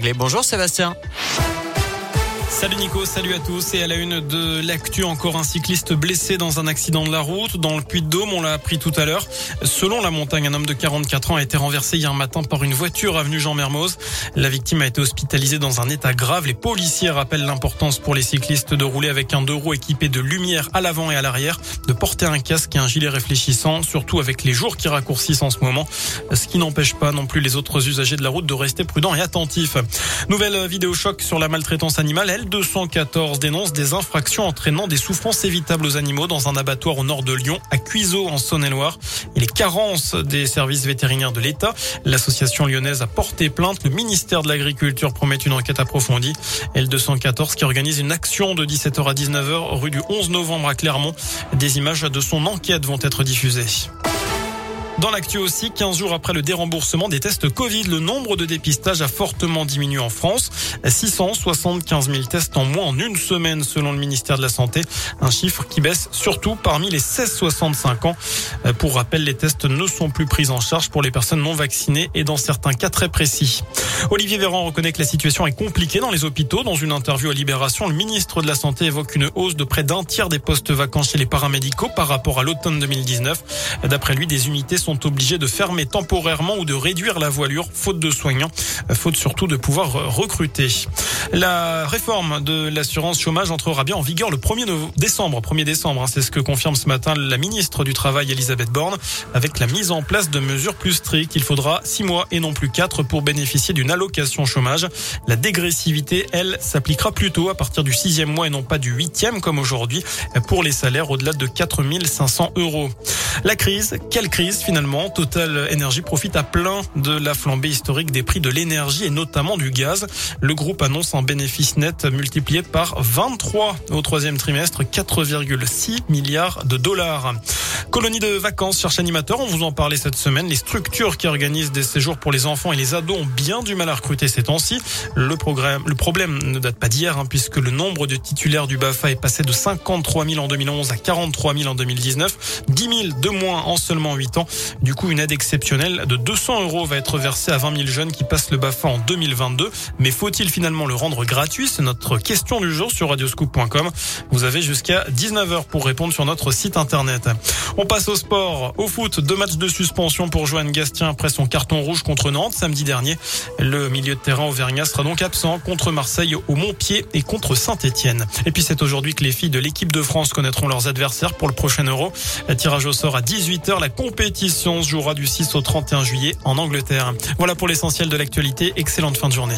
Bonjour Sébastien. Salut Nico, salut à tous. Et à la une de l'actu, encore un cycliste blessé dans un accident de la route dans le Puy-de-Dôme. On l'a appris tout à l'heure. Selon la montagne, un homme de 44 ans a été renversé hier matin par une voiture avenue Jean Mermoz. La victime a été hospitalisée dans un état grave. Les policiers rappellent l'importance pour les cyclistes de rouler avec un deux roues équipé de lumière à l'avant et à l'arrière, de porter un casque et un gilet réfléchissant, surtout avec les jours qui raccourcissent en ce moment. Ce qui n'empêche pas non plus les autres usagers de la route de rester prudents et attentifs. Nouvelle vidéo choc sur la maltraitance animale. Elle 214 dénonce des infractions entraînant des souffrances évitables aux animaux dans un abattoir au nord de Lyon, à Cuiseau, en Saône-et-Loire. Et les carences des services vétérinaires de l'État. L'association lyonnaise a porté plainte. Le ministère de l'Agriculture promet une enquête approfondie. L214 qui organise une action de 17h à 19h rue du 11 novembre à Clermont. Des images de son enquête vont être diffusées. Dans l'actu aussi, 15 jours après le déremboursement des tests Covid, le nombre de dépistages a fortement diminué en France. 675 000 tests en moins en une semaine selon le ministère de la Santé. Un chiffre qui baisse surtout parmi les 16-65 ans. Pour rappel, les tests ne sont plus pris en charge pour les personnes non vaccinées et dans certains cas très précis. Olivier Véran reconnaît que la situation est compliquée dans les hôpitaux. Dans une interview à Libération, le ministre de la Santé évoque une hausse de près d'un tiers des postes vacants chez les paramédicaux par rapport à l'automne 2019. D'après lui, des unités obligés de fermer temporairement ou de réduire la voilure, faute de soignants, faute surtout de pouvoir recruter. La réforme de l'assurance chômage entrera bien en vigueur le 1er décembre. 1er décembre, hein, c'est ce que confirme ce matin la ministre du Travail, Elisabeth Borne, avec la mise en place de mesures plus strictes. Il faudra six mois et non plus quatre pour bénéficier d'une allocation chômage. La dégressivité, elle, s'appliquera plutôt à partir du sixième mois et non pas du huitième comme aujourd'hui pour les salaires au-delà de 4500 euros. La crise, quelle crise finalement Total Energy profite à plein de la flambée historique des prix de l'énergie et notamment du gaz. Le groupe annonce un bénéfice net multiplié par 23 au troisième trimestre, 4,6 milliards de dollars. Colonie de vacances cherche animateur, on vous en parlait cette semaine. Les structures qui organisent des séjours pour les enfants et les ados ont bien du mal à recruter ces temps-ci. Le, le problème ne date pas d'hier, hein, puisque le nombre de titulaires du BAFA est passé de 53 000 en 2011 à 43 000 en 2019, 10 000 de moins en seulement 8 ans. Du coup, une aide exceptionnelle de 200 euros va être versée à 20 000 jeunes qui passent le BAFA en 2022. Mais faut-il finalement le rendre gratuit? C'est notre question du jour sur radioscoop.com. Vous avez jusqu'à 19h pour répondre sur notre site internet. On passe au sport. Au foot, deux matchs de suspension pour Joanne Gastien après son carton rouge contre Nantes samedi dernier. Le milieu de terrain auvergnat sera donc absent contre Marseille au Montpied et contre Saint-Etienne. Et puis c'est aujourd'hui que les filles de l'équipe de France connaîtront leurs adversaires pour le prochain Euro. Tirage au sort à 18h. La compétition se jouera du 6 au 31 juillet en Angleterre. Voilà pour l'essentiel de l'actualité. Excellente fin de journée.